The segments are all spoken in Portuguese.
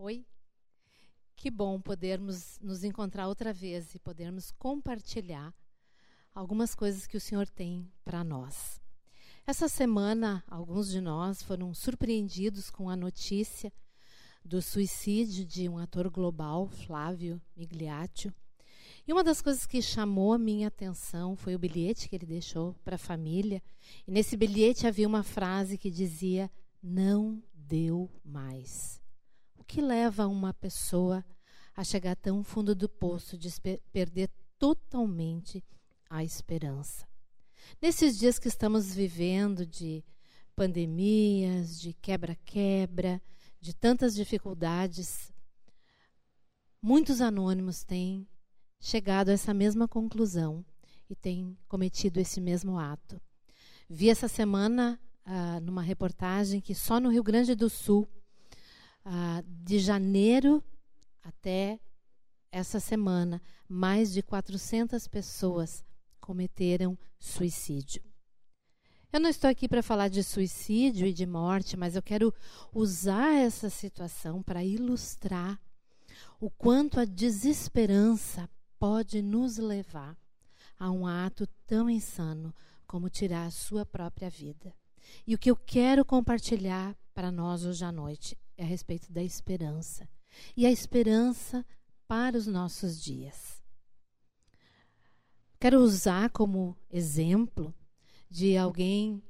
Oi? Que bom podermos nos encontrar outra vez e podermos compartilhar algumas coisas que o Senhor tem para nós. Essa semana, alguns de nós foram surpreendidos com a notícia do suicídio de um ator global, Flávio Migliaccio. E uma das coisas que chamou a minha atenção foi o bilhete que ele deixou para a família. E nesse bilhete havia uma frase que dizia: Não deu mais. Que leva uma pessoa a chegar tão fundo do poço de perder totalmente a esperança? Nesses dias que estamos vivendo de pandemias, de quebra-quebra, de tantas dificuldades, muitos anônimos têm chegado a essa mesma conclusão e têm cometido esse mesmo ato. Vi essa semana, ah, numa reportagem, que só no Rio Grande do Sul, ah, de janeiro até essa semana, mais de 400 pessoas cometeram suicídio. Eu não estou aqui para falar de suicídio e de morte, mas eu quero usar essa situação para ilustrar o quanto a desesperança pode nos levar a um ato tão insano como tirar a sua própria vida. E o que eu quero compartilhar para nós hoje à noite é a respeito da esperança. E a esperança para os nossos dias. Quero usar como exemplo de alguém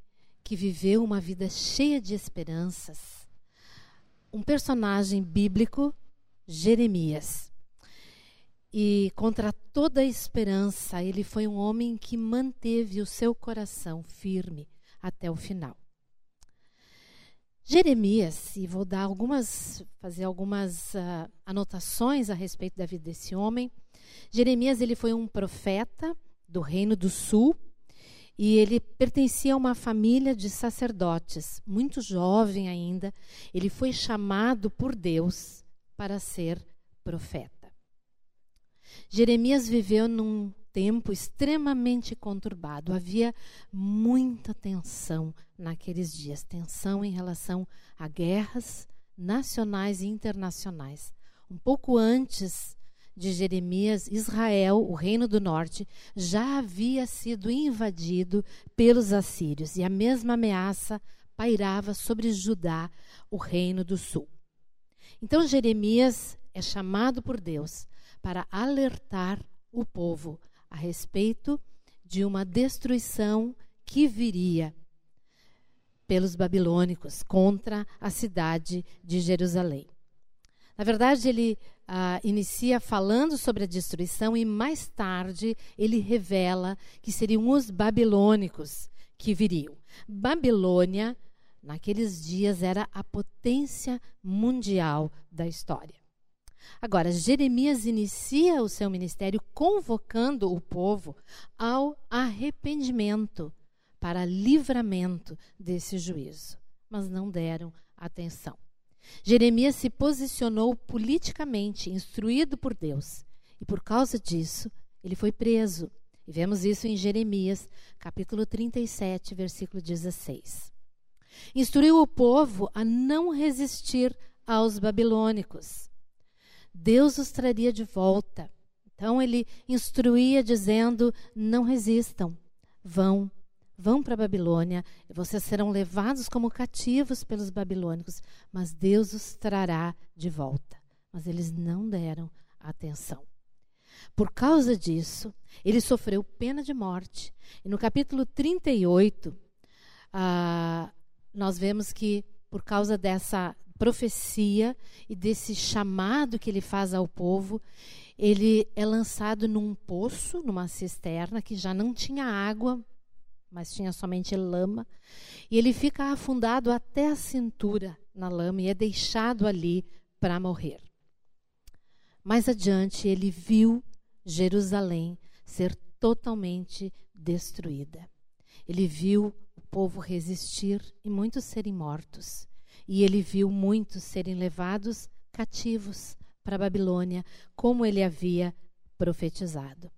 que viveu uma vida cheia de esperanças. Um personagem bíblico, Jeremias. E contra toda esperança, ele foi um homem que manteve o seu coração firme até o final. Jeremias, e vou dar algumas, fazer algumas uh, anotações a respeito da vida desse homem. Jeremias ele foi um profeta do reino do sul, e ele pertencia a uma família de sacerdotes, muito jovem ainda. Ele foi chamado por Deus para ser profeta. Jeremias viveu num tempo extremamente conturbado. Havia muita tensão naqueles dias tensão em relação a guerras nacionais e internacionais. Um pouco antes de Jeremias, Israel, o reino do norte, já havia sido invadido pelos assírios e a mesma ameaça pairava sobre Judá, o reino do sul. Então Jeremias é chamado por Deus para alertar o povo a respeito de uma destruição que viria pelos babilônicos contra a cidade de Jerusalém. Na verdade, ele ah, inicia falando sobre a destruição e mais tarde ele revela que seriam os babilônicos que viriam. Babilônia, naqueles dias, era a potência mundial da história. Agora, Jeremias inicia o seu ministério convocando o povo ao arrependimento para livramento desse juízo, mas não deram atenção. Jeremias se posicionou politicamente, instruído por Deus, e por causa disso, ele foi preso. E vemos isso em Jeremias, capítulo 37, versículo 16. Instruiu o povo a não resistir aos babilônicos. Deus os traria de volta. Então ele instruía dizendo: não resistam, vão vão para a Babilônia, vocês serão levados como cativos pelos babilônicos, mas Deus os trará de volta. Mas eles não deram atenção. Por causa disso, ele sofreu pena de morte. E no capítulo 38, ah, nós vemos que, por causa dessa profecia e desse chamado que ele faz ao povo, ele é lançado num poço, numa cisterna que já não tinha água mas tinha somente lama. E ele fica afundado até a cintura na lama e é deixado ali para morrer. Mais adiante, ele viu Jerusalém ser totalmente destruída. Ele viu o povo resistir e muitos serem mortos. E ele viu muitos serem levados cativos para a Babilônia, como ele havia profetizado.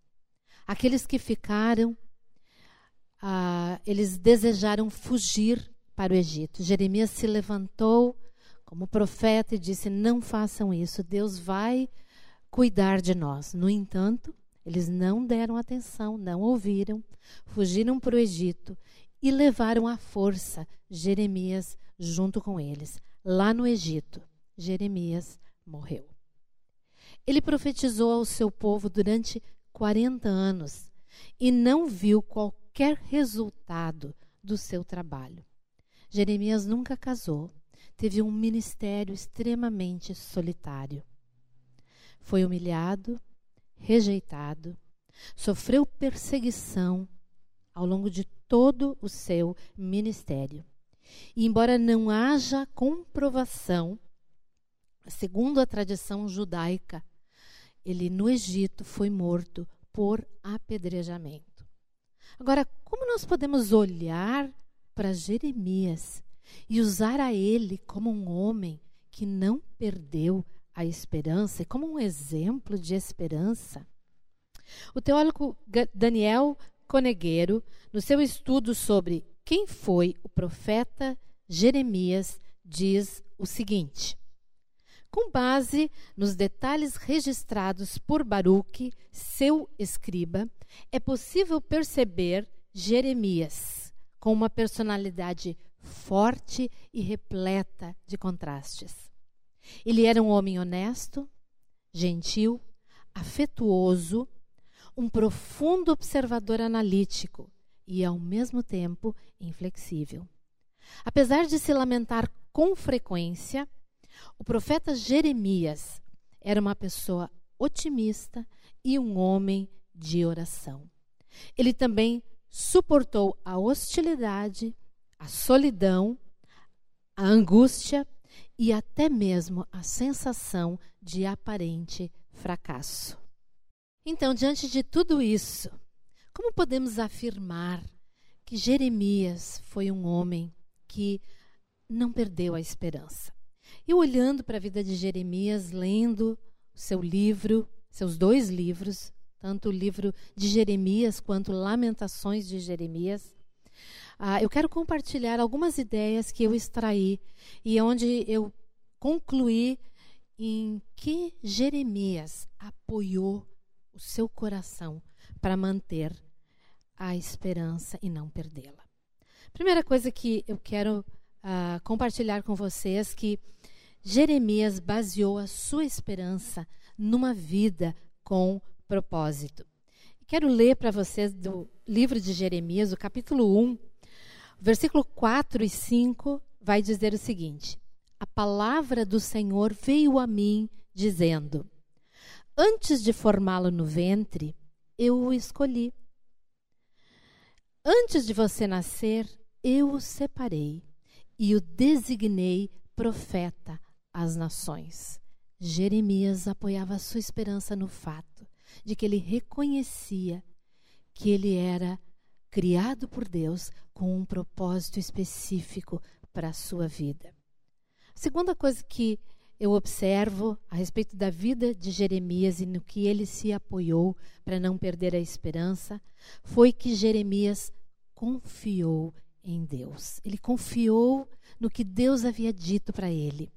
Aqueles que ficaram ah, eles desejaram fugir para o Egito. Jeremias se levantou como profeta e disse: Não façam isso, Deus vai cuidar de nós. No entanto, eles não deram atenção, não ouviram, fugiram para o Egito e levaram à força Jeremias junto com eles. Lá no Egito, Jeremias morreu. Ele profetizou ao seu povo durante 40 anos e não viu qualquer resultado do seu trabalho. Jeremias nunca casou, teve um ministério extremamente solitário. Foi humilhado, rejeitado, sofreu perseguição ao longo de todo o seu ministério. E embora não haja comprovação, segundo a tradição judaica, ele no Egito foi morto por apedrejamento. Agora, como nós podemos olhar para Jeremias e usar a ele como um homem que não perdeu a esperança e como um exemplo de esperança? O teólogo Daniel Conegueiro, no seu estudo sobre quem foi o profeta Jeremias, diz o seguinte: com base nos detalhes registrados por Baruque, seu escriba, é possível perceber Jeremias com uma personalidade forte e repleta de contrastes. Ele era um homem honesto, gentil, afetuoso, um profundo observador analítico e, ao mesmo tempo, inflexível. Apesar de se lamentar com frequência, o profeta Jeremias era uma pessoa otimista e um homem de oração. Ele também suportou a hostilidade, a solidão, a angústia e até mesmo a sensação de aparente fracasso. Então, diante de tudo isso, como podemos afirmar que Jeremias foi um homem que não perdeu a esperança? E olhando para a vida de Jeremias, lendo seu livro, seus dois livros, tanto o livro de Jeremias quanto Lamentações de Jeremias, ah, eu quero compartilhar algumas ideias que eu extraí e onde eu concluí em que Jeremias apoiou o seu coração para manter a esperança e não perdê-la. Primeira coisa que eu quero uh, compartilhar com vocês que Jeremias baseou a sua esperança numa vida com propósito. Quero ler para vocês do livro de Jeremias, o capítulo 1, versículo 4 e 5, vai dizer o seguinte: A palavra do Senhor veio a mim, dizendo: Antes de formá-lo no ventre, eu o escolhi. Antes de você nascer, eu o separei e o designei profeta às nações. Jeremias apoiava sua esperança no fato de que ele reconhecia que ele era criado por Deus com um propósito específico para a sua vida. A segunda coisa que eu observo a respeito da vida de Jeremias e no que ele se apoiou para não perder a esperança foi que Jeremias confiou em Deus. Ele confiou no que Deus havia dito para ele.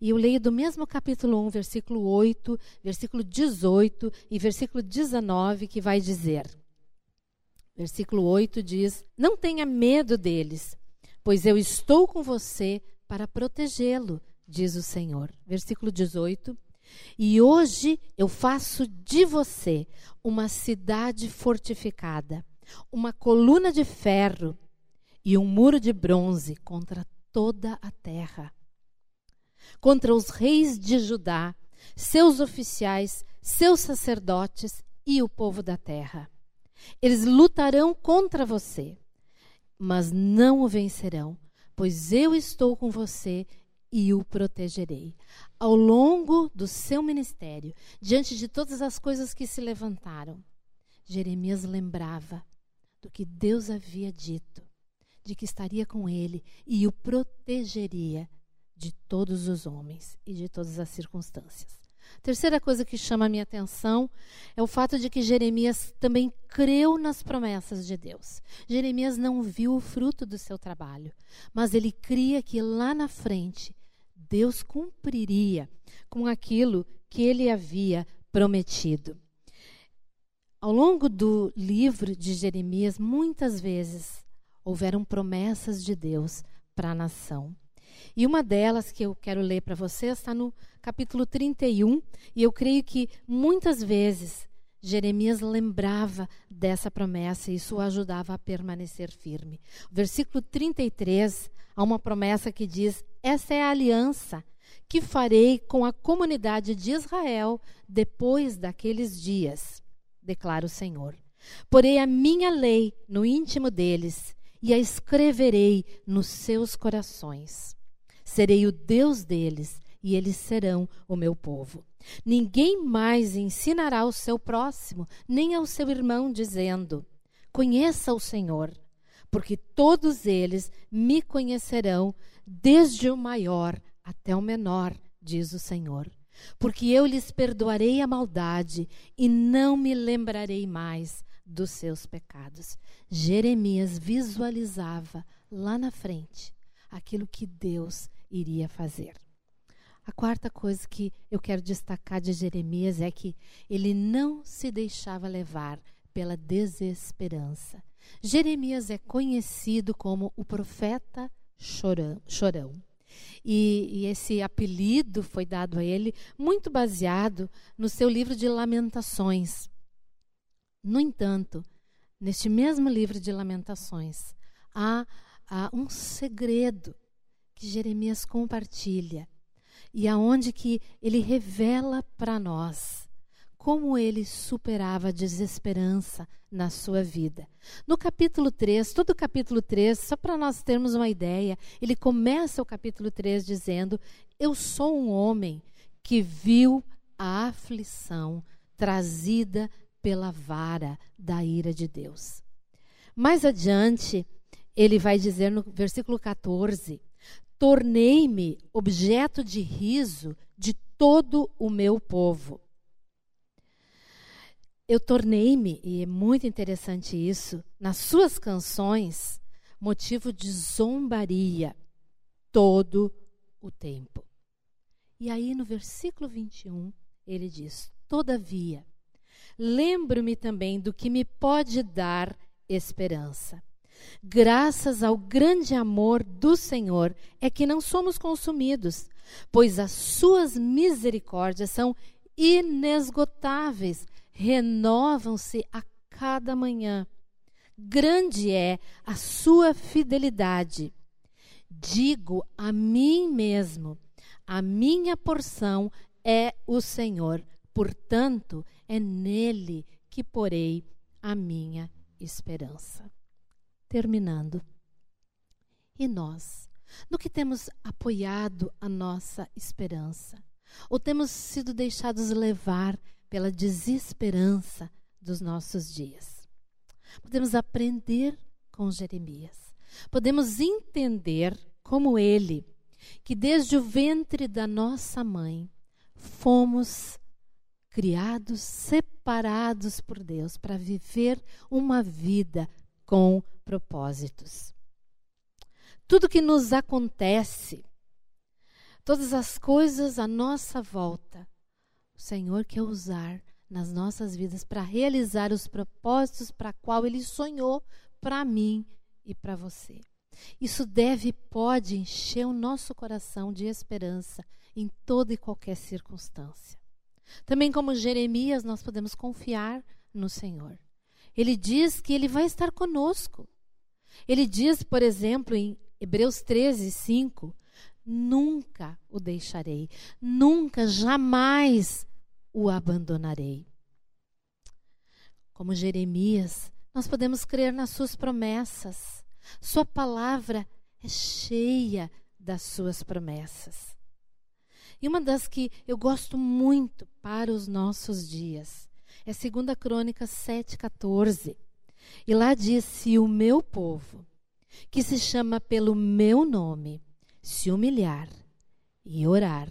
E eu leio do mesmo capítulo 1, versículo 8, versículo 18 e versículo 19, que vai dizer: Versículo 8 diz: Não tenha medo deles, pois eu estou com você para protegê-lo, diz o Senhor. Versículo 18: E hoje eu faço de você uma cidade fortificada, uma coluna de ferro e um muro de bronze contra toda a terra contra os reis de Judá, seus oficiais, seus sacerdotes e o povo da terra. Eles lutarão contra você, mas não o vencerão, pois eu estou com você e o protegerei. Ao longo do seu ministério, diante de todas as coisas que se levantaram, Jeremias lembrava do que Deus havia dito, de que estaria com ele e o protegeria de todos os homens e de todas as circunstâncias. Terceira coisa que chama a minha atenção é o fato de que Jeremias também creu nas promessas de Deus. Jeremias não viu o fruto do seu trabalho, mas ele cria que lá na frente Deus cumpriria com aquilo que ele havia prometido. Ao longo do livro de Jeremias, muitas vezes houveram promessas de Deus para a nação. E uma delas que eu quero ler para vocês está no capítulo 31, e eu creio que muitas vezes Jeremias lembrava dessa promessa e isso o ajudava a permanecer firme. Versículo 33 há uma promessa que diz: Essa é a aliança que farei com a comunidade de Israel depois daqueles dias, declara o Senhor. Porei a minha lei no íntimo deles e a escreverei nos seus corações. Serei o Deus deles e eles serão o meu povo. Ninguém mais ensinará ao seu próximo, nem ao seu irmão, dizendo: Conheça o Senhor, porque todos eles me conhecerão, desde o maior até o menor, diz o Senhor. Porque eu lhes perdoarei a maldade e não me lembrarei mais dos seus pecados. Jeremias visualizava lá na frente aquilo que Deus iria fazer. A quarta coisa que eu quero destacar de Jeremias é que ele não se deixava levar pela desesperança. Jeremias é conhecido como o profeta chorão. E, e, esse apelido foi dado a ele muito baseado no seu livro de Lamentações. No entanto, neste mesmo livro de Lamentações, há, há um segredo que Jeremias compartilha e aonde que ele revela para nós como ele superava a desesperança na sua vida. No capítulo 3, todo o capítulo 3, só para nós termos uma ideia, ele começa o capítulo 3 dizendo: Eu sou um homem que viu a aflição trazida pela vara da ira de Deus. Mais adiante, ele vai dizer no versículo 14: tornei-me objeto de riso de todo o meu povo. Eu tornei-me, e é muito interessante isso, nas suas canções, motivo de zombaria todo o tempo. E aí no versículo 21, ele diz: Todavia, lembro-me também do que me pode dar esperança. Graças ao grande amor do Senhor é que não somos consumidos, pois as suas misericórdias são inesgotáveis, renovam-se a cada manhã. Grande é a sua fidelidade. Digo a mim mesmo: a minha porção é o Senhor, portanto, é nele que porei a minha esperança terminando. E nós? No que temos apoiado a nossa esperança? Ou temos sido deixados levar pela desesperança dos nossos dias? Podemos aprender com Jeremias. Podemos entender como ele, que desde o ventre da nossa mãe fomos criados, separados por Deus para viver uma vida com propósitos. Tudo que nos acontece, todas as coisas à nossa volta, o Senhor quer usar nas nossas vidas para realizar os propósitos para qual Ele sonhou para mim e para você. Isso deve e pode encher o nosso coração de esperança em toda e qualquer circunstância. Também, como Jeremias, nós podemos confiar no Senhor. Ele diz que ele vai estar conosco. Ele diz, por exemplo, em Hebreus 13, 5, nunca o deixarei, nunca, jamais o abandonarei. Como Jeremias, nós podemos crer nas suas promessas. Sua palavra é cheia das suas promessas. E uma das que eu gosto muito para os nossos dias é 2 Crônica 7,14. E lá diz: Se o meu povo, que se chama pelo meu nome, se humilhar e orar,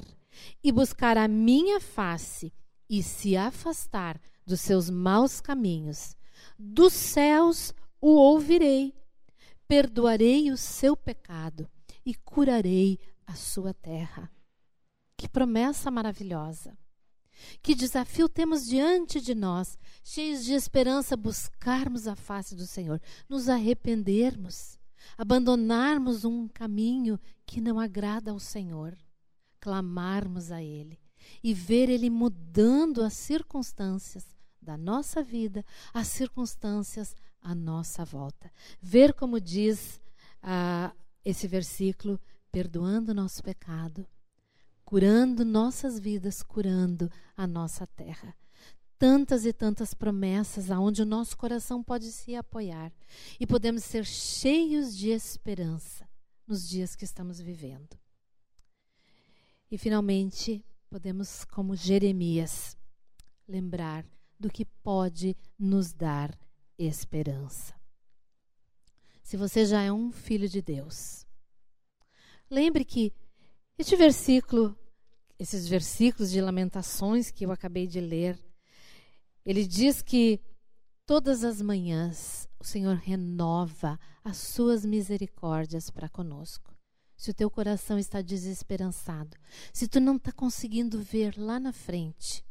e buscar a minha face e se afastar dos seus maus caminhos, dos céus o ouvirei, perdoarei o seu pecado e curarei a sua terra. Que promessa maravilhosa. Que desafio temos diante de nós, cheios de esperança, buscarmos a face do Senhor, nos arrependermos, abandonarmos um caminho que não agrada ao Senhor, clamarmos a Ele e ver Ele mudando as circunstâncias da nossa vida, as circunstâncias à nossa volta. Ver como diz ah, esse versículo, perdoando o nosso pecado, curando nossas vidas, curando a nossa terra. Tantas e tantas promessas aonde o nosso coração pode se apoiar e podemos ser cheios de esperança nos dias que estamos vivendo. E finalmente, podemos, como Jeremias, lembrar do que pode nos dar esperança. Se você já é um filho de Deus, lembre que este versículo esses versículos de Lamentações que eu acabei de ler, ele diz que todas as manhãs o Senhor renova as suas misericórdias para conosco. Se o teu coração está desesperançado, se tu não está conseguindo ver lá na frente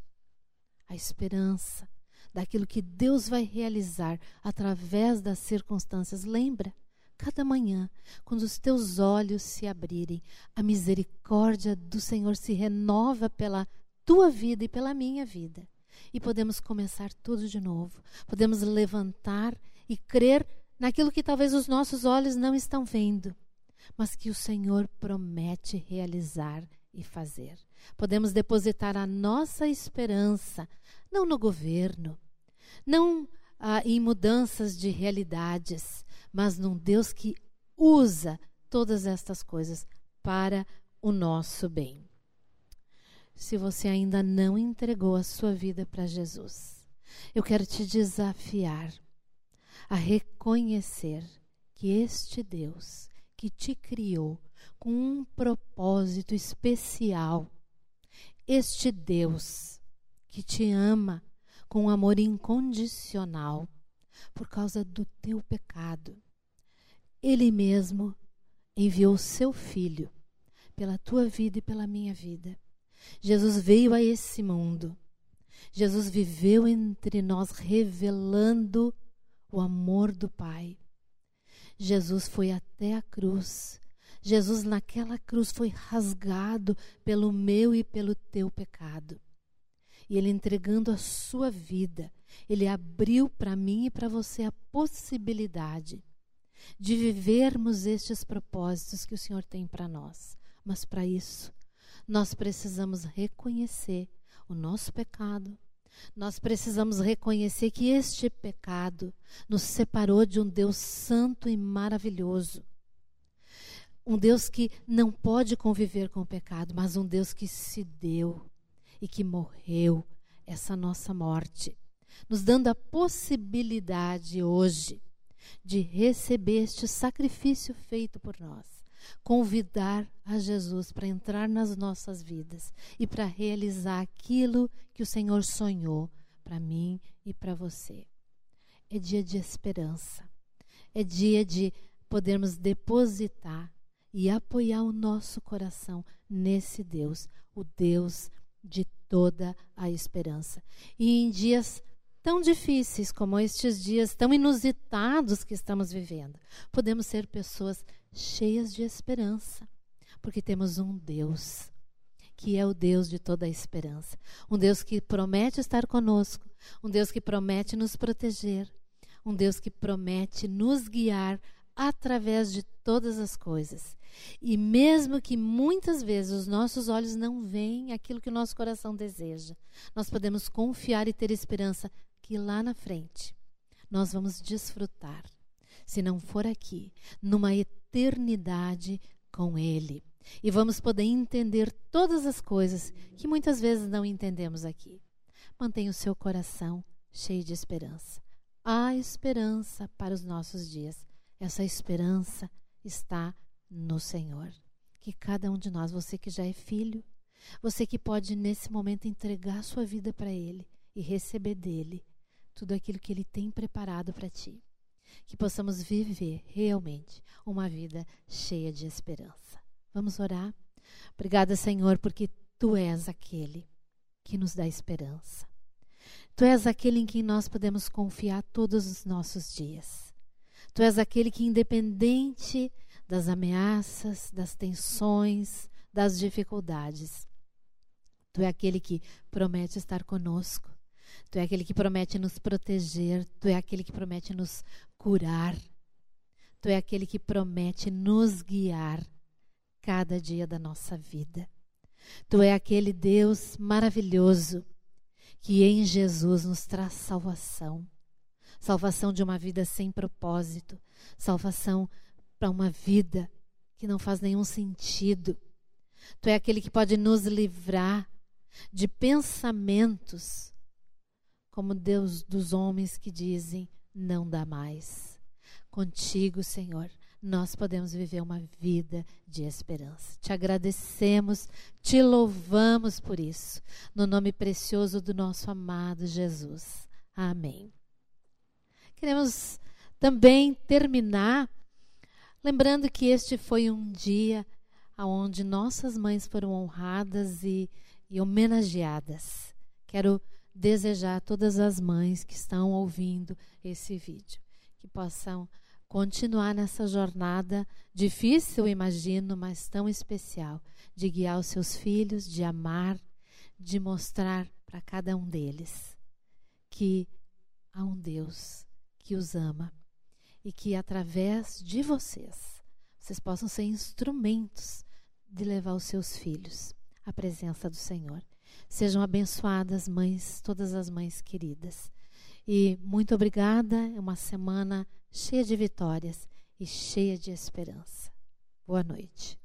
a esperança daquilo que Deus vai realizar através das circunstâncias, lembra cada manhã, quando os teus olhos se abrirem, a misericórdia do Senhor se renova pela tua vida e pela minha vida. E podemos começar tudo de novo. Podemos levantar e crer naquilo que talvez os nossos olhos não estão vendo, mas que o Senhor promete realizar e fazer. Podemos depositar a nossa esperança não no governo, não ah, em mudanças de realidades, mas num Deus que usa todas estas coisas para o nosso bem. Se você ainda não entregou a sua vida para Jesus, eu quero te desafiar a reconhecer que este Deus que te criou com um propósito especial, este Deus que te ama com um amor incondicional, por causa do teu pecado. Ele mesmo enviou seu filho pela tua vida e pela minha vida. Jesus veio a esse mundo. Jesus viveu entre nós revelando o amor do Pai. Jesus foi até a cruz. Jesus naquela cruz foi rasgado pelo meu e pelo teu pecado. E ele entregando a sua vida, ele abriu para mim e para você a possibilidade de vivermos estes propósitos que o Senhor tem para nós. Mas para isso, nós precisamos reconhecer o nosso pecado. Nós precisamos reconhecer que este pecado nos separou de um Deus santo e maravilhoso. Um Deus que não pode conviver com o pecado, mas um Deus que se deu e que morreu essa nossa morte nos dando a possibilidade hoje de receber este sacrifício feito por nós. Convidar a Jesus para entrar nas nossas vidas e para realizar aquilo que o Senhor sonhou para mim e para você. É dia de esperança. É dia de podermos depositar e apoiar o nosso coração nesse Deus, o Deus de toda a esperança. E em dias tão difíceis como estes dias tão inusitados que estamos vivendo, podemos ser pessoas cheias de esperança, porque temos um Deus que é o Deus de toda a esperança, um Deus que promete estar conosco, um Deus que promete nos proteger, um Deus que promete nos guiar através de todas as coisas. E mesmo que muitas vezes os nossos olhos não veem aquilo que o nosso coração deseja, nós podemos confiar e ter esperança que lá na frente nós vamos desfrutar, se não for aqui, numa eternidade com Ele. E vamos poder entender todas as coisas que muitas vezes não entendemos aqui. Mantenha o seu coração cheio de esperança. Há esperança para os nossos dias. Essa esperança está no Senhor. Que cada um de nós, você que já é filho, você que pode nesse momento entregar sua vida para Ele e receber dele tudo aquilo que Ele tem preparado para ti. Que possamos viver realmente uma vida cheia de esperança. Vamos orar? Obrigada, Senhor, porque Tu és aquele que nos dá esperança. Tu és aquele em quem nós podemos confiar todos os nossos dias. Tu és aquele que, independente das ameaças, das tensões, das dificuldades, Tu é aquele que promete estar conosco. Tu é aquele que promete nos proteger. Tu é aquele que promete nos curar. Tu é aquele que promete nos guiar cada dia da nossa vida. Tu é aquele Deus maravilhoso que em Jesus nos traz salvação. Salvação de uma vida sem propósito, salvação para uma vida que não faz nenhum sentido. Tu é aquele que pode nos livrar de pensamentos como Deus dos homens que dizem: não dá mais. Contigo, Senhor, nós podemos viver uma vida de esperança. Te agradecemos, te louvamos por isso, no nome precioso do nosso amado Jesus. Amém. Queremos também terminar lembrando que este foi um dia onde nossas mães foram honradas e, e homenageadas. Quero desejar a todas as mães que estão ouvindo esse vídeo que possam continuar nessa jornada difícil, imagino, mas tão especial, de guiar os seus filhos, de amar, de mostrar para cada um deles que há um Deus que os ama e que através de vocês vocês possam ser instrumentos de levar os seus filhos à presença do Senhor. Sejam abençoadas, mães, todas as mães queridas. E muito obrigada. É uma semana cheia de vitórias e cheia de esperança. Boa noite.